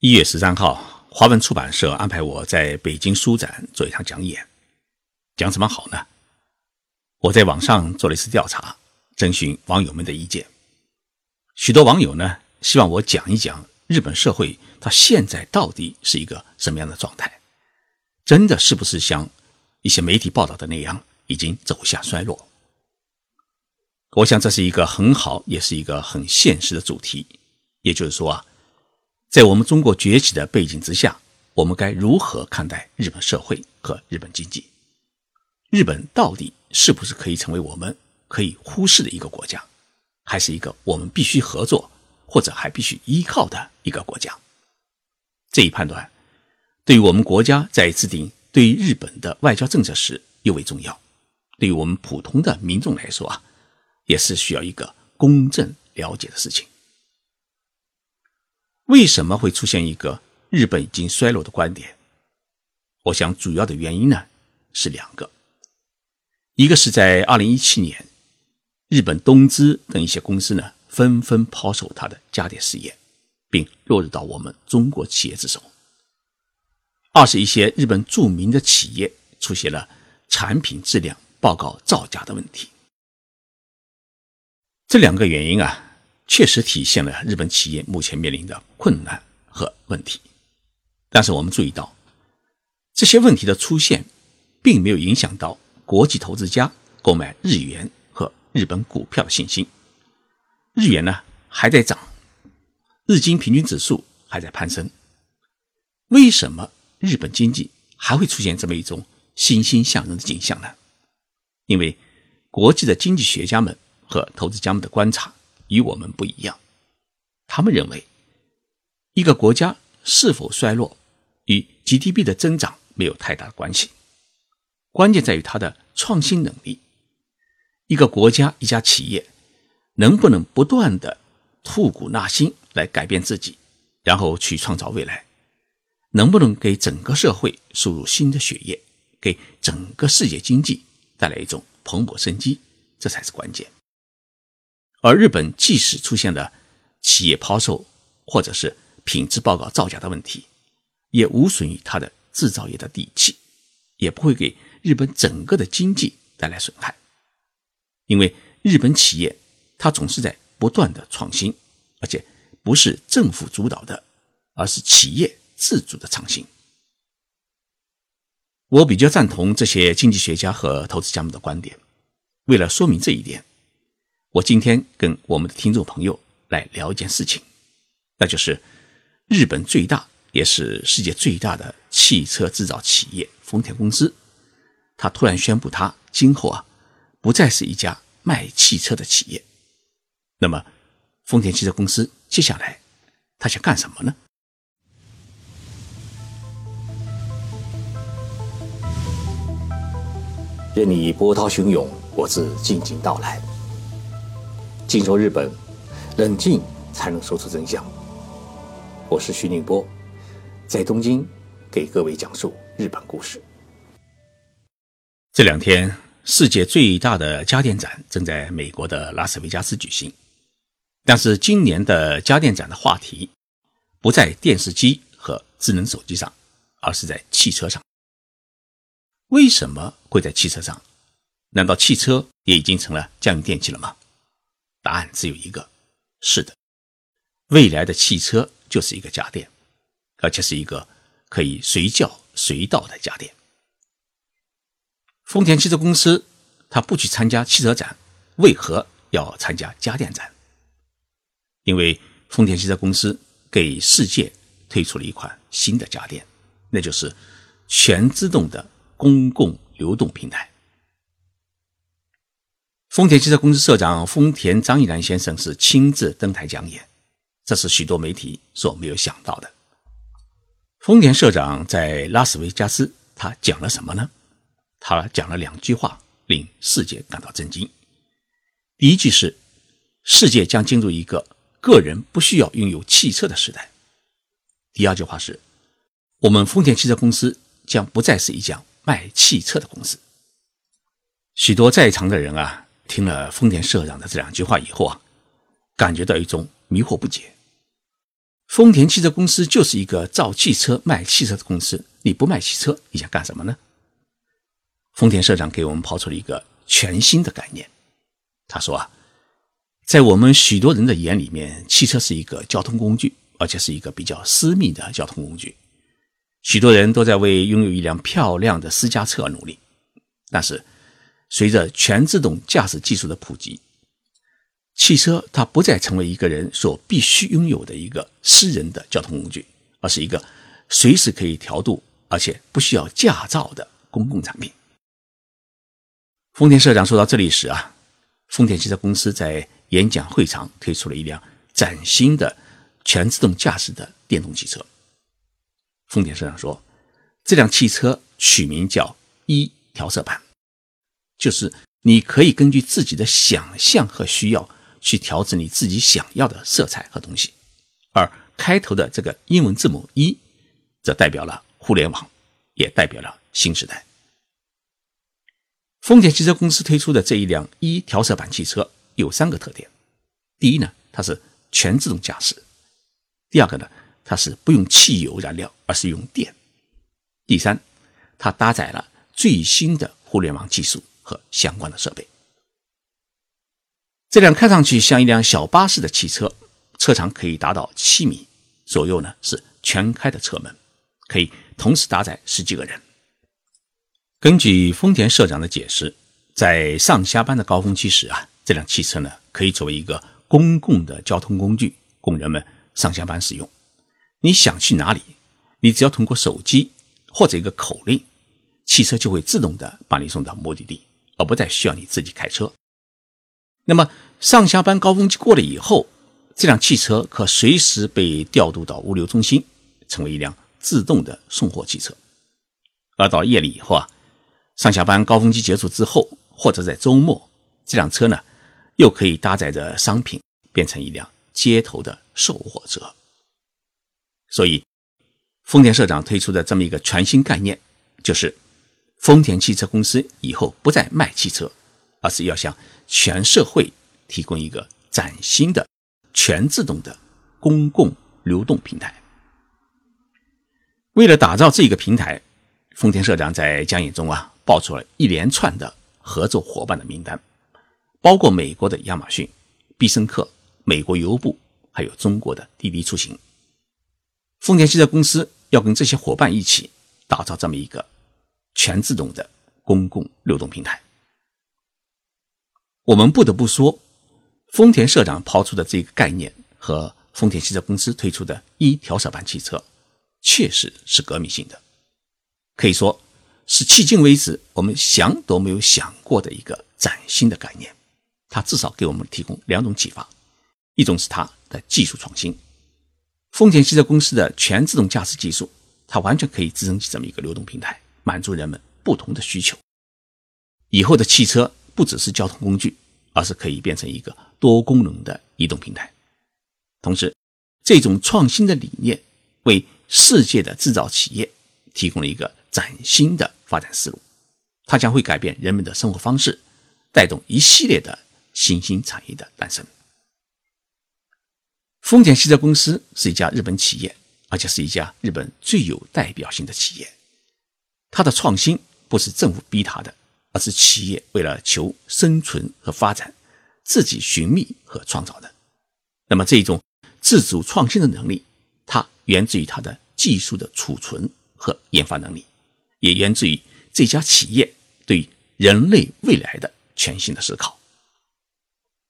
一月十三号，华文出版社安排我在北京书展做一场讲演，讲什么好呢？我在网上做了一次调查，征询网友们的意见。许多网友呢，希望我讲一讲日本社会它现在到底是一个什么样的状态，真的是不是像一些媒体报道的那样，已经走向衰落？我想这是一个很好，也是一个很现实的主题。也就是说啊。在我们中国崛起的背景之下，我们该如何看待日本社会和日本经济？日本到底是不是可以成为我们可以忽视的一个国家，还是一个我们必须合作或者还必须依靠的一个国家？这一判断对于我们国家在制定对日本的外交政策时尤为重要。对于我们普通的民众来说啊，也是需要一个公正了解的事情。为什么会出现一个日本已经衰落的观点？我想主要的原因呢是两个，一个是在二零一七年，日本东芝等一些公司呢纷纷抛售它的家电事业，并落入到我们中国企业之手；二是一些日本著名的企业出现了产品质量报告造假的问题。这两个原因啊。确实体现了日本企业目前面临的困难和问题，但是我们注意到，这些问题的出现，并没有影响到国际投资家购买日元和日本股票的信心。日元呢还在涨，日经平均指数还在攀升。为什么日本经济还会出现这么一种欣欣向荣的景象呢？因为国际的经济学家们和投资家们的观察。与我们不一样，他们认为，一个国家是否衰落与 GDP 的增长没有太大的关系，关键在于它的创新能力。一个国家、一家企业能不能不断的吐骨纳新来改变自己，然后去创造未来，能不能给整个社会输入新的血液，给整个世界经济带来一种蓬勃生机，这才是关键。而日本即使出现了企业抛售或者是品质报告造假的问题，也无损于它的制造业的底气，也不会给日本整个的经济带来损害。因为日本企业它总是在不断的创新，而且不是政府主导的，而是企业自主的创新。我比较赞同这些经济学家和投资家们的观点。为了说明这一点。我今天跟我们的听众朋友来聊一件事情，那就是日本最大也是世界最大的汽车制造企业丰田公司，他突然宣布他今后啊不再是一家卖汽车的企业。那么，丰田汽车公司接下来他想干什么呢？任你波涛汹涌，我自静静到来。静说日本，冷静才能说出真相。我是徐宁波，在东京给各位讲述日本故事。这两天，世界最大的家电展正在美国的拉斯维加斯举行，但是今年的家电展的话题不在电视机和智能手机上，而是在汽车上。为什么会在汽车上？难道汽车也已经成了家用电器了吗？答案只有一个，是的，未来的汽车就是一个家电，而且是一个可以随叫随到的家电。丰田汽车公司它不去参加汽车展，为何要参加家电展？因为丰田汽车公司给世界推出了一款新的家电，那就是全自动的公共流动平台。丰田汽车公司社长丰田章一郎先生是亲自登台讲演，这是许多媒体所没有想到的。丰田社长在拉斯维加斯，他讲了什么呢？他讲了两句话，令世界感到震惊。第一句是：世界将进入一个个人不需要拥有汽车的时代。第二句话是：我们丰田汽车公司将不再是一家卖汽车的公司。许多在场的人啊。听了丰田社长的这两句话以后啊，感觉到一种迷惑不解。丰田汽车公司就是一个造汽车、卖汽车的公司。你不卖汽车，你想干什么呢？丰田社长给我们抛出了一个全新的概念。他说啊，在我们许多人的眼里面，汽车是一个交通工具，而且是一个比较私密的交通工具。许多人都在为拥有一辆漂亮的私家车而努力。但是，随着全自动驾驶技术的普及，汽车它不再成为一个人所必须拥有的一个私人的交通工具，而是一个随时可以调度而且不需要驾照的公共产品。丰田社长说到这里时啊，丰田汽车公司在演讲会场推出了一辆崭新的全自动驾驶的电动汽车。丰田社长说，这辆汽车取名叫一调色盘，就是你可以根据自己的想象和需要。去调整你自己想要的色彩和东西，而开头的这个英文字母一，则代表了互联网，也代表了新时代。丰田汽车公司推出的这一辆一调色板汽车有三个特点：第一呢，它是全自动驾驶；第二个呢，它是不用汽油燃料，而是用电；第三，它搭载了最新的互联网技术和相关的设备。这辆看上去像一辆小巴士的汽车，车长可以达到七米左右呢，是全开的车门，可以同时搭载十几个人。根据丰田社长的解释，在上下班的高峰期时啊，这辆汽车呢可以作为一个公共的交通工具，供人们上下班使用。你想去哪里，你只要通过手机或者一个口令，汽车就会自动的把你送到目的地，而不再需要你自己开车。那么上下班高峰期过了以后，这辆汽车可随时被调度到物流中心，成为一辆自动的送货汽车。而到夜里以后啊，上下班高峰期结束之后，或者在周末，这辆车呢，又可以搭载着商品，变成一辆街头的售货车。所以，丰田社长推出的这么一个全新概念，就是丰田汽车公司以后不再卖汽车。而是要向全社会提供一个崭新的全自动的公共流动平台。为了打造这个平台，丰田社长在讲演中啊，报出了一连串的合作伙伴的名单，包括美国的亚马逊、必胜客、美国邮布，还有中国的滴滴出行。丰田汽车公司要跟这些伙伴一起打造这么一个全自动的公共流动平台。我们不得不说，丰田社长抛出的这个概念和丰田汽车公司推出的一调色板汽车，确实是革命性的，可以说是迄今为止我们想都没有想过的一个崭新的概念。它至少给我们提供两种启发：一种是它的技术创新，丰田汽车公司的全自动驾驶技术，它完全可以支撑起这么一个流动平台，满足人们不同的需求。以后的汽车。不只是交通工具，而是可以变成一个多功能的移动平台。同时，这种创新的理念为世界的制造企业提供了一个崭新的发展思路，它将会改变人们的生活方式，带动一系列的新兴产业的诞生。丰田汽车公司是一家日本企业，而且是一家日本最有代表性的企业。它的创新不是政府逼它的。而是企业为了求生存和发展，自己寻觅和创造的。那么这种自主创新的能力，它源自于它的技术的储存和研发能力，也源自于这家企业对人类未来的全新的思考。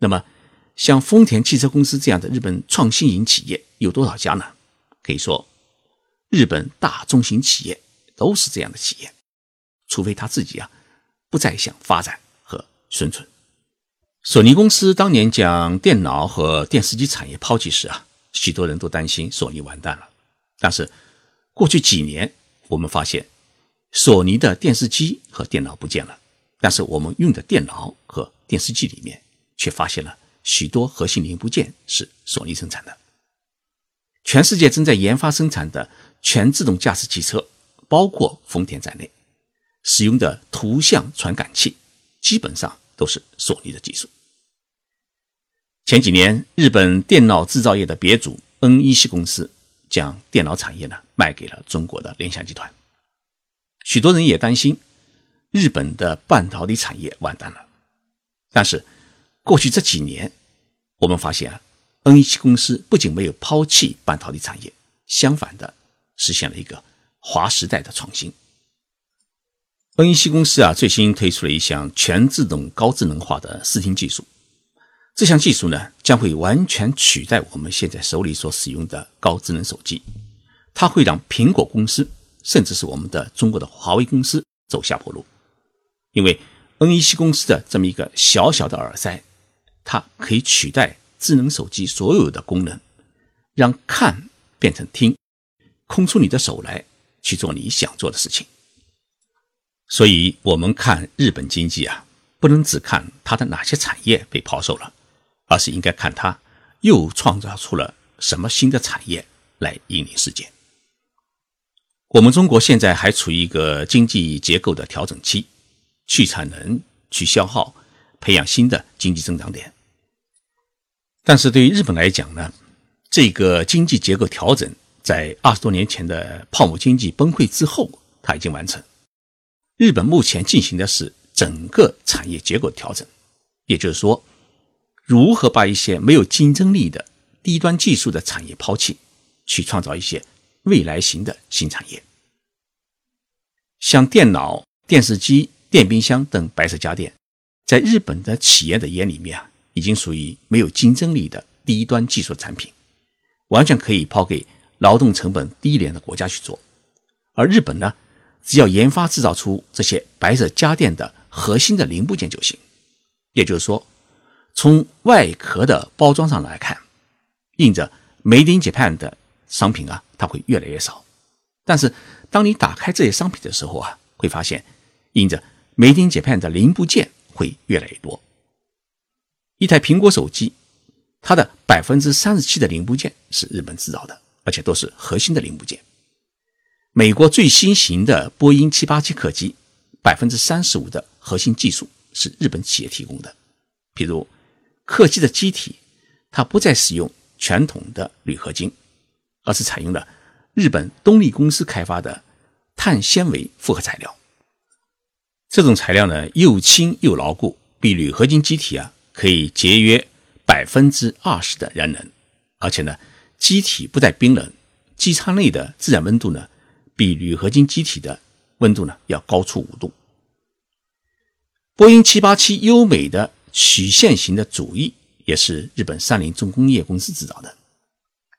那么，像丰田汽车公司这样的日本创新型企业有多少家呢？可以说，日本大中型企业都是这样的企业，除非他自己啊。不再想发展和生存。索尼公司当年将电脑和电视机产业抛弃时啊，许多人都担心索尼完蛋了。但是过去几年，我们发现索尼的电视机和电脑不见了，但是我们用的电脑和电视机里面却发现了许多核心零部件是索尼生产的。全世界正在研发生产的全自动驾驶汽车，包括丰田在内。使用的图像传感器基本上都是索尼的技术。前几年，日本电脑制造业的别祖 NEC 公司将电脑产业呢卖给了中国的联想集团。许多人也担心日本的半导体产业完蛋了。但是过去这几年，我们发现啊，NEC 公司不仅没有抛弃半导体产业，相反的实现了一个划时代的创新。NEC 公司啊，最新推出了一项全自动高智能化的视听技术。这项技术呢，将会完全取代我们现在手里所使用的高智能手机。它会让苹果公司，甚至是我们的中国的华为公司走下坡路。因为 NEC 公司的这么一个小小的耳塞，它可以取代智能手机所有的功能，让看变成听，空出你的手来去做你想做的事情。所以，我们看日本经济啊，不能只看它的哪些产业被抛售了，而是应该看它又创造出了什么新的产业来引领世界。我们中国现在还处于一个经济结构的调整期，去产能、去消耗，培养新的经济增长点。但是对于日本来讲呢，这个经济结构调整在二十多年前的泡沫经济崩溃之后，它已经完成。日本目前进行的是整个产业结构调整，也就是说，如何把一些没有竞争力的低端技术的产业抛弃，去创造一些未来型的新产业。像电脑、电视机、电冰箱等白色家电，在日本的企业的眼里面啊，已经属于没有竞争力的低端技术产品，完全可以抛给劳动成本低廉的国家去做，而日本呢？只要研发制造出这些白色家电的核心的零部件就行。也就是说，从外壳的包装上来看，印着 “Made in Japan” 的商品啊，它会越来越少。但是，当你打开这些商品的时候啊，会发现印着 “Made in Japan” 的零部件会越来越多。一台苹果手机，它的百分之三十七的零部件是日本制造的，而且都是核心的零部件。美国最新型的波音787客机，百分之三十五的核心技术是日本企业提供的。比如，客机的机体，它不再使用传统的铝合金，而是采用了日本东丽公司开发的碳纤维复合材料。这种材料呢，又轻又牢固，比铝合金机体啊可以节约百分之二十的燃能，而且呢，机体不再冰冷，机舱内的自然温度呢。比铝合金机体的温度呢要高出五度。波音787优美的曲线型的主翼也是日本三菱重工业公司制造的，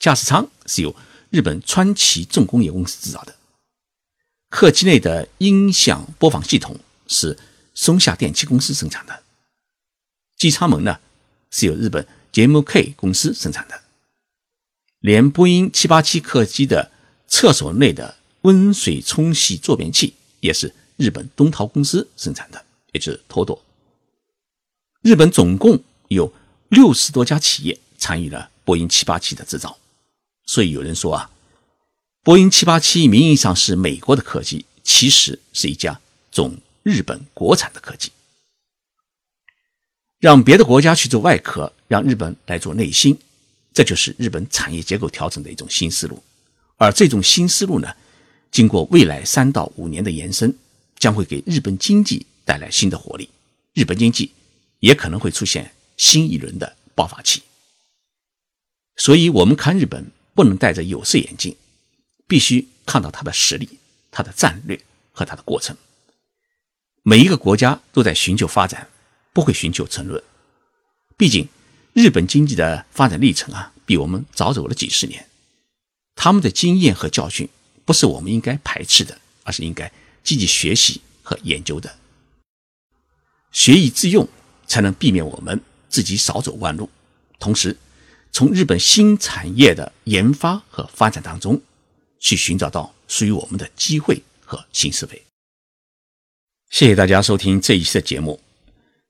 驾驶舱是由日本川崎重工业公司制造的，客机内的音响播放系统是松下电器公司生产的，机舱门呢是由日本 JMK 公司生产的，连波音787客机的厕所内的。温水冲洗坐便器也是日本东陶公司生产的，也就是托多。日本总共有六十多家企业参与了波音787的制造，所以有人说啊，波音787名义上是美国的客机，其实是一家总日本国产的客机。让别的国家去做外壳，让日本来做内芯，这就是日本产业结构调整的一种新思路。而这种新思路呢？经过未来三到五年的延伸，将会给日本经济带来新的活力，日本经济也可能会出现新一轮的爆发期。所以，我们看日本不能戴着有色眼镜，必须看到它的实力、它的战略和它的过程。每一个国家都在寻求发展，不会寻求沉沦。毕竟，日本经济的发展历程啊，比我们早走了几十年，他们的经验和教训。不是我们应该排斥的，而是应该积极学习和研究的。学以致用，才能避免我们自己少走弯路。同时，从日本新产业的研发和发展当中，去寻找到属于我们的机会和新思维。谢谢大家收听这一期的节目。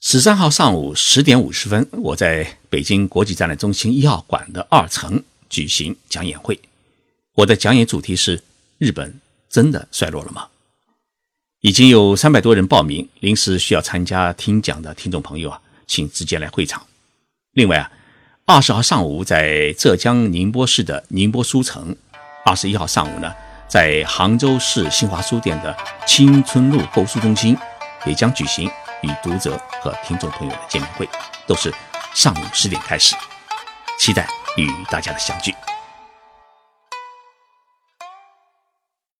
十三号上午十点五十分，我在北京国际展览中心一号馆的二层举行讲演会。我的讲演主题是。日本真的衰落了吗？已经有三百多人报名，临时需要参加听讲的听众朋友啊，请直接来会场。另外啊，二十号上午在浙江宁波市的宁波书城，二十一号上午呢，在杭州市新华书店的青春路购书中心，也将举行与读者和听众朋友的见面会，都是上午十点开始，期待与大家的相聚。